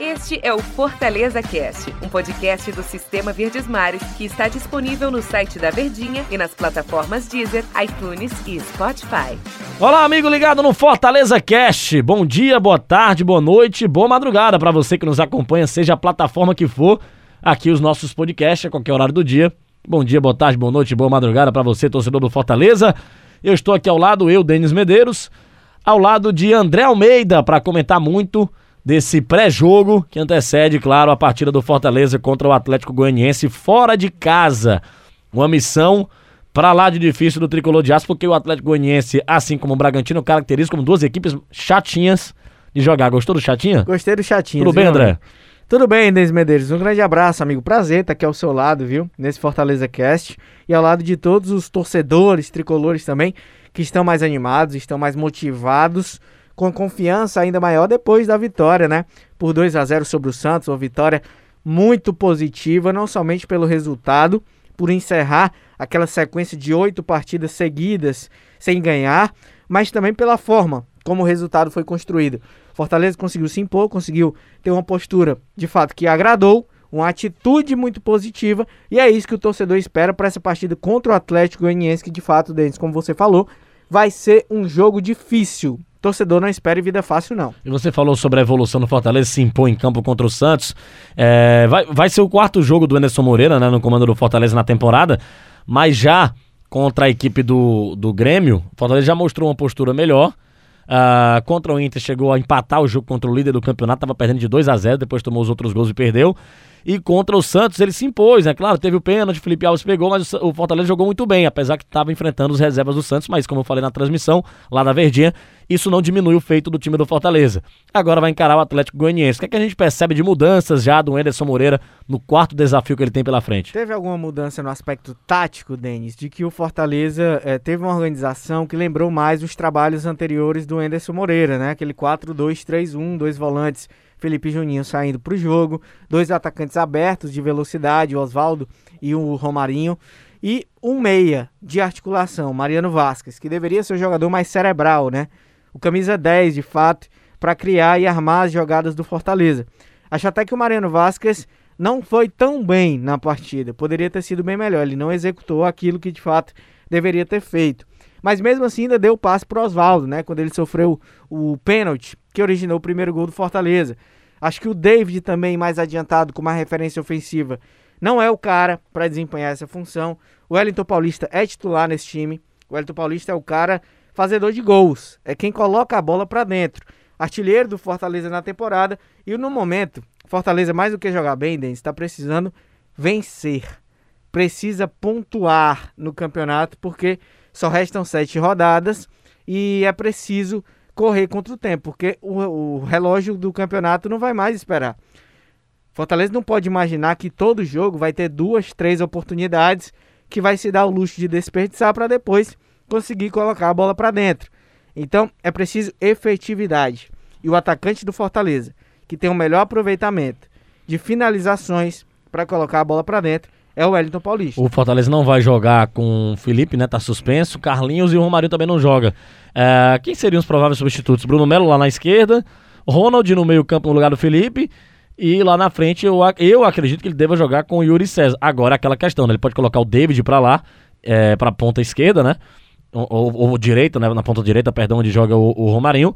Este é o Fortaleza Cast, um podcast do Sistema Verdes Mares que está disponível no site da Verdinha e nas plataformas Deezer, iTunes e Spotify. Olá, amigo ligado no Fortaleza Cast. Bom dia, boa tarde, boa noite, boa madrugada para você que nos acompanha, seja a plataforma que for. Aqui os nossos podcasts a qualquer horário do dia. Bom dia, boa tarde, boa noite, boa madrugada para você, torcedor do Fortaleza. Eu estou aqui ao lado, eu, Denis Medeiros, ao lado de André Almeida para comentar muito desse pré-jogo que antecede, claro, a partida do Fortaleza contra o Atlético Goianiense fora de casa. Uma missão para lá de difícil do tricolor de aço, porque o Atlético Goianiense, assim como o Bragantino, caracteriza como duas equipes chatinhas de jogar. Gostou do chatinha? Gostei do chatinho. Tudo bem, André? Tudo bem, Denis Medeiros. Um grande abraço, amigo. Prazer estar aqui ao seu lado, viu? Nesse Fortaleza Cast. E ao lado de todos os torcedores, tricolores também, que estão mais animados, estão mais motivados, com confiança ainda maior depois da vitória, né? Por 2 a 0 sobre o Santos, uma vitória muito positiva, não somente pelo resultado, por encerrar aquela sequência de oito partidas seguidas sem ganhar, mas também pela forma como o resultado foi construído. Fortaleza conseguiu se impor, conseguiu ter uma postura de fato que agradou, uma atitude muito positiva, e é isso que o torcedor espera para essa partida contra o Atlético Goianiense, que de fato, Denis, como você falou, vai ser um jogo difícil. Torcedor não espere vida fácil, não. E você falou sobre a evolução do Fortaleza, se impõe em campo contra o Santos. É, vai, vai ser o quarto jogo do Anderson Moreira, né, no comando do Fortaleza na temporada, mas já contra a equipe do, do Grêmio, o Fortaleza já mostrou uma postura melhor. Uh, contra o Inter chegou a empatar o jogo contra o líder do campeonato, estava perdendo de 2 a 0 depois tomou os outros gols e perdeu. E contra o Santos ele se impôs, né? Claro, teve o pênalti, Felipe Alves pegou, mas o Fortaleza jogou muito bem, apesar que estava enfrentando os reservas do Santos, mas como eu falei na transmissão, lá da Verdinha, isso não diminui o feito do time do Fortaleza. Agora vai encarar o Atlético Goianiense. O que, é que a gente percebe de mudanças já do Anderson Moreira no quarto desafio que ele tem pela frente? Teve alguma mudança no aspecto tático, Denis, de que o Fortaleza eh, teve uma organização que lembrou mais os trabalhos anteriores do Anderson Moreira, né? Aquele 4-2-3-1, dois volantes Felipe Juninho saindo para o jogo, dois atacantes abertos de velocidade, o Oswaldo e o Romarinho, e um meia de articulação, Mariano Vasquez, que deveria ser o jogador mais cerebral, né? O camisa 10, de fato, para criar e armar as jogadas do Fortaleza. Acho até que o Mariano Vasquez não foi tão bem na partida, poderia ter sido bem melhor, ele não executou aquilo que de fato deveria ter feito. Mas mesmo assim ainda deu passe para o Oswaldo, né? Quando ele sofreu o pênalti que originou o primeiro gol do Fortaleza. Acho que o David também mais adiantado com uma referência ofensiva não é o cara para desempenhar essa função. O Wellington Paulista é titular nesse time. O Wellington Paulista é o cara fazedor de gols, é quem coloca a bola para dentro. Artilheiro do Fortaleza na temporada e no momento, Fortaleza mais do que jogar bem, Denis, está precisando vencer. Precisa pontuar no campeonato porque só restam sete rodadas e é preciso correr contra o tempo, porque o, o relógio do campeonato não vai mais esperar. Fortaleza não pode imaginar que todo jogo vai ter duas, três oportunidades que vai se dar o luxo de desperdiçar para depois conseguir colocar a bola para dentro. Então é preciso efetividade. E o atacante do Fortaleza, que tem o melhor aproveitamento de finalizações para colocar a bola para dentro, é o Wellington Paulista. O Fortaleza não vai jogar com o Felipe, né? Tá suspenso. Carlinhos e o Romário também não joga. É, quem seriam os prováveis substitutos? Bruno Melo lá na esquerda, Ronald no meio-campo no lugar do Felipe. E lá na frente eu, eu acredito que ele deva jogar com o Yuri César. Agora aquela questão, né? Ele pode colocar o David para lá, é, pra ponta esquerda, né? Ou, ou, ou, direita, né? Na ponta direita, perdão, onde joga o, o Romarinho.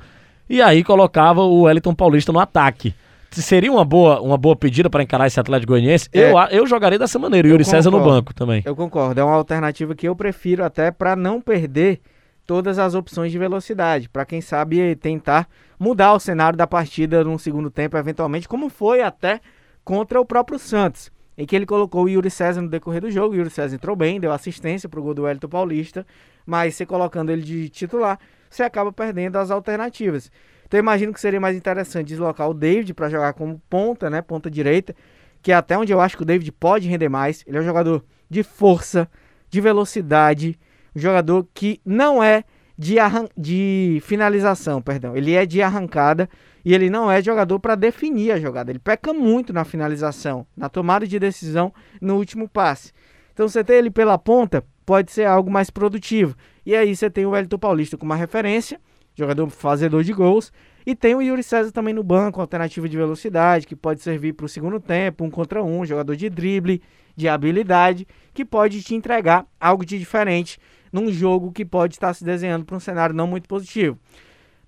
E aí colocava o Wellington Paulista no ataque seria uma boa, uma boa pedida para encarar esse Atlético Goianiense? É, eu, eu jogaria dessa maneira, o Yuri César no banco também. Eu concordo, é uma alternativa que eu prefiro até para não perder todas as opções de velocidade, para quem sabe tentar mudar o cenário da partida no segundo tempo, eventualmente, como foi até contra o próprio Santos, em que ele colocou o Yuri César no decorrer do jogo. O Yuri César entrou bem, deu assistência para o gol do Wellington Paulista, mas você colocando ele de titular, você acaba perdendo as alternativas. Então imagino que seria mais interessante deslocar o David para jogar como ponta, né, ponta direita, que é até onde eu acho que o David pode render mais. Ele é um jogador de força, de velocidade, um jogador que não é de, de finalização, perdão. Ele é de arrancada e ele não é jogador para definir a jogada. Ele peca muito na finalização, na tomada de decisão no último passe. Então você ter ele pela ponta pode ser algo mais produtivo. E aí você tem o Wellington Paulista como uma referência, jogador fazedor de gols, E tem o Yuri César também no banco, alternativa de velocidade, que pode servir para o segundo tempo, um contra um, jogador de drible, de habilidade, que pode te entregar algo de diferente num jogo que pode estar se desenhando para um cenário não muito positivo.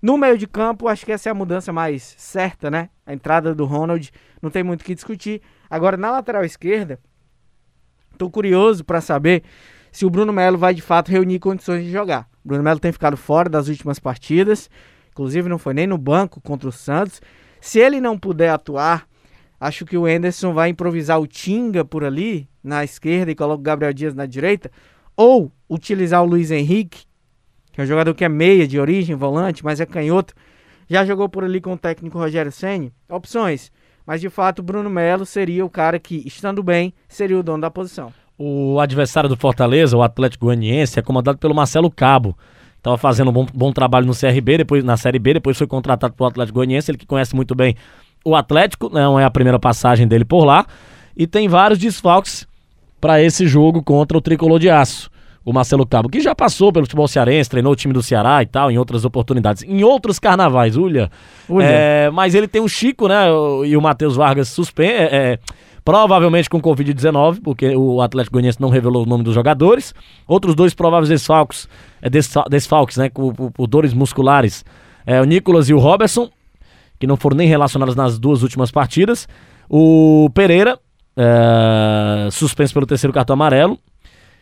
No meio de campo, acho que essa é a mudança mais certa, né? A entrada do Ronald, não tem muito o que discutir. Agora, na lateral esquerda, estou curioso para saber se o Bruno Melo vai de fato reunir condições de jogar. O Bruno Melo tem ficado fora das últimas partidas, inclusive não foi nem no banco contra o Santos. Se ele não puder atuar, acho que o Enderson vai improvisar o Tinga por ali, na esquerda, e coloca o Gabriel Dias na direita, ou utilizar o Luiz Henrique, que é um jogador que é meia de origem, volante, mas é canhoto. Já jogou por ali com o técnico Rogério Senni. Opções. Mas de fato, Bruno Melo seria o cara que, estando bem, seria o dono da posição. O adversário do Fortaleza, o Atlético Goianiense, é comandado pelo Marcelo Cabo. Estava fazendo um bom, bom, trabalho no CRB, depois na Série B, depois foi contratado pelo Atlético Goianiense, ele que conhece muito bem o Atlético, não é a primeira passagem dele por lá, e tem vários desfalques para esse jogo contra o Tricolor de Aço. O Marcelo Cabo, que já passou pelo futebol cearense, treinou o time do Ceará e tal, em outras oportunidades, em outros carnavais, Ulha. É, mas ele tem o Chico, né? E o Matheus Vargas suspenso. É, é, provavelmente com Covid-19, porque o Atlético Goianiense não revelou o nome dos jogadores. Outros dois prováveis desfalques, é, desfalques né, por, dores musculares, é, o Nicolas e o Robertson, que não foram nem relacionados nas duas últimas partidas. O Pereira, é, suspenso pelo terceiro cartão amarelo.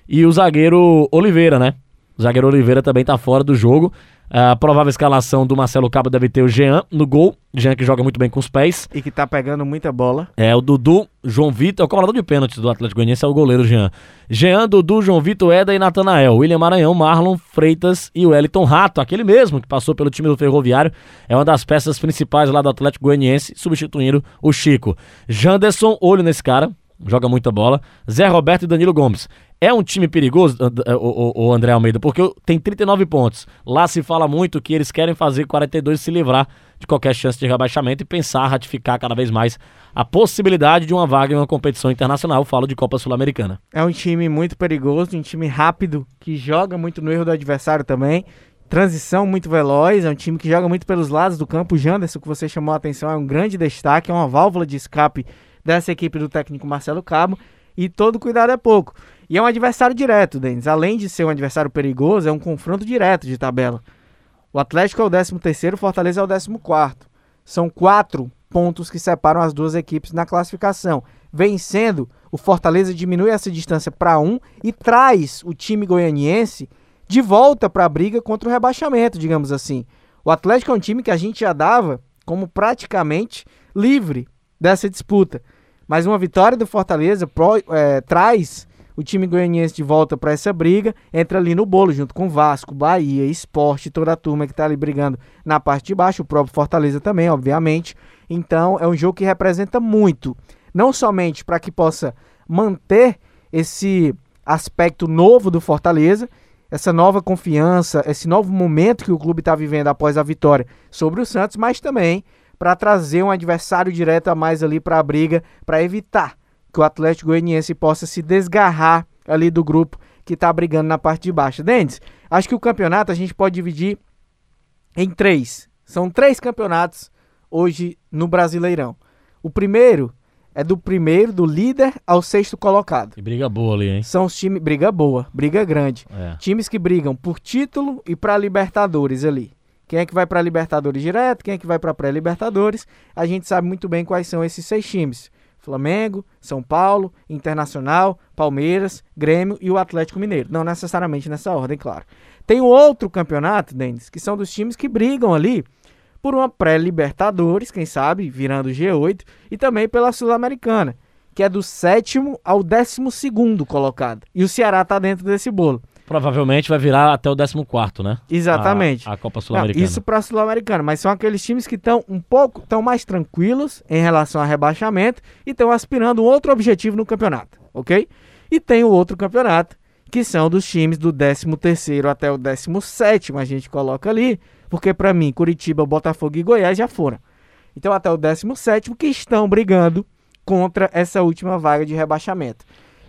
E o zagueiro Oliveira, né? O zagueiro Oliveira também tá fora do jogo. A provável escalação do Marcelo Cabo deve ter o Jean no gol. Jean que joga muito bem com os pés. E que tá pegando muita bola. É, o Dudu, João Vitor, o cobrador de pênaltis do Atlético Goianiense é o goleiro Jean. Jean, Dudu, João Vitor, Eda e Natanael. William Maranhão, Marlon Freitas e o Wellington Rato, aquele mesmo que passou pelo time do Ferroviário. É uma das peças principais lá do Atlético Goianiense, substituindo o Chico. Janderson, olho nesse cara, joga muita bola. Zé Roberto e Danilo Gomes. É um time perigoso, o, André Almeida, porque tem 39 pontos. Lá se fala muito que eles querem fazer 42 e se livrar de qualquer chance de rebaixamento e pensar ratificar cada vez mais a possibilidade de uma vaga em uma competição internacional. Eu falo de Copa Sul-Americana. É um time muito perigoso, um time rápido, que joga muito no erro do adversário também. Transição muito veloz, é um time que joga muito pelos lados do campo. O Janderson, que você chamou a atenção, é um grande destaque, é uma válvula de escape dessa equipe do técnico Marcelo Cabo. E todo cuidado é pouco. E é um adversário direto, Denis. Além de ser um adversário perigoso, é um confronto direto de tabela. O Atlético é o 13º, o Fortaleza é o 14º. São quatro pontos que separam as duas equipes na classificação. Vencendo, o Fortaleza diminui essa distância para um e traz o time goianiense de volta para a briga contra o rebaixamento, digamos assim. O Atlético é um time que a gente já dava como praticamente livre dessa disputa. Mas uma vitória do Fortaleza pro, é, traz o time goianiense de volta para essa briga, entra ali no bolo junto com Vasco, Bahia, Esporte, toda a turma que está ali brigando na parte de baixo, o próprio Fortaleza também, obviamente. Então é um jogo que representa muito, não somente para que possa manter esse aspecto novo do Fortaleza, essa nova confiança, esse novo momento que o clube está vivendo após a vitória sobre o Santos, mas também para trazer um adversário direto a mais ali para a briga, para evitar que o Atlético Goianiense possa se desgarrar ali do grupo que está brigando na parte de baixo. Dentes, acho que o campeonato a gente pode dividir em três. São três campeonatos hoje no Brasileirão. O primeiro é do primeiro, do líder ao sexto colocado. E briga boa ali, hein? São os times. Briga boa, briga grande. É. Times que brigam por título e para Libertadores ali. Quem é que vai para Libertadores direto, quem é que vai para pré-Libertadores. A gente sabe muito bem quais são esses seis times. Flamengo, São Paulo, Internacional, Palmeiras, Grêmio e o Atlético Mineiro. Não necessariamente nessa ordem, claro. Tem o outro campeonato, Denis, que são dos times que brigam ali por uma pré-Libertadores, quem sabe, virando G8, e também pela Sul-Americana, que é do sétimo ao décimo segundo colocado. E o Ceará está dentro desse bolo. Provavelmente vai virar até o 14, né? Exatamente. A, a Copa Sul-Americana. Isso para a Sul-Americana, mas são aqueles times que estão um pouco tão mais tranquilos em relação ao rebaixamento e estão aspirando um outro objetivo no campeonato, ok? E tem o outro campeonato, que são dos times do 13º até o 17º, a gente coloca ali, porque para mim Curitiba, Botafogo e Goiás já foram. Então até o 17º que estão brigando contra essa última vaga de rebaixamento.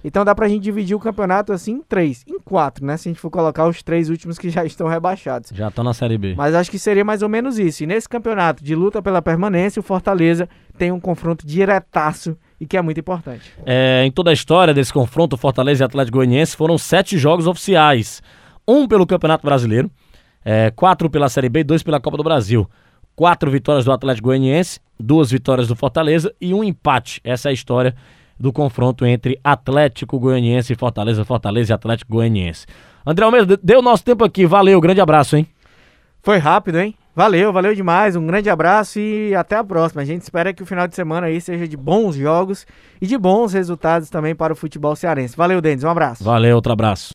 Então dá pra gente dividir o campeonato assim em três, em quatro, né? Se a gente for colocar os três últimos que já estão rebaixados. Já estão na Série B. Mas acho que seria mais ou menos isso. E nesse campeonato de luta pela permanência, o Fortaleza tem um confronto diretaço e que é muito importante. É, em toda a história desse confronto, Fortaleza e Atlético Goianiense foram sete jogos oficiais. Um pelo Campeonato Brasileiro, é, quatro pela Série B e dois pela Copa do Brasil. Quatro vitórias do Atlético Goianiense, duas vitórias do Fortaleza e um empate. Essa é a história do confronto entre Atlético Goianiense e Fortaleza, Fortaleza e Atlético Goianiense. André Almeida, deu nosso tempo aqui. Valeu, grande abraço, hein? Foi rápido, hein? Valeu, valeu demais. Um grande abraço e até a próxima. A gente espera que o final de semana aí seja de bons jogos e de bons resultados também para o futebol cearense. Valeu, Denis. Um abraço. Valeu, outro abraço.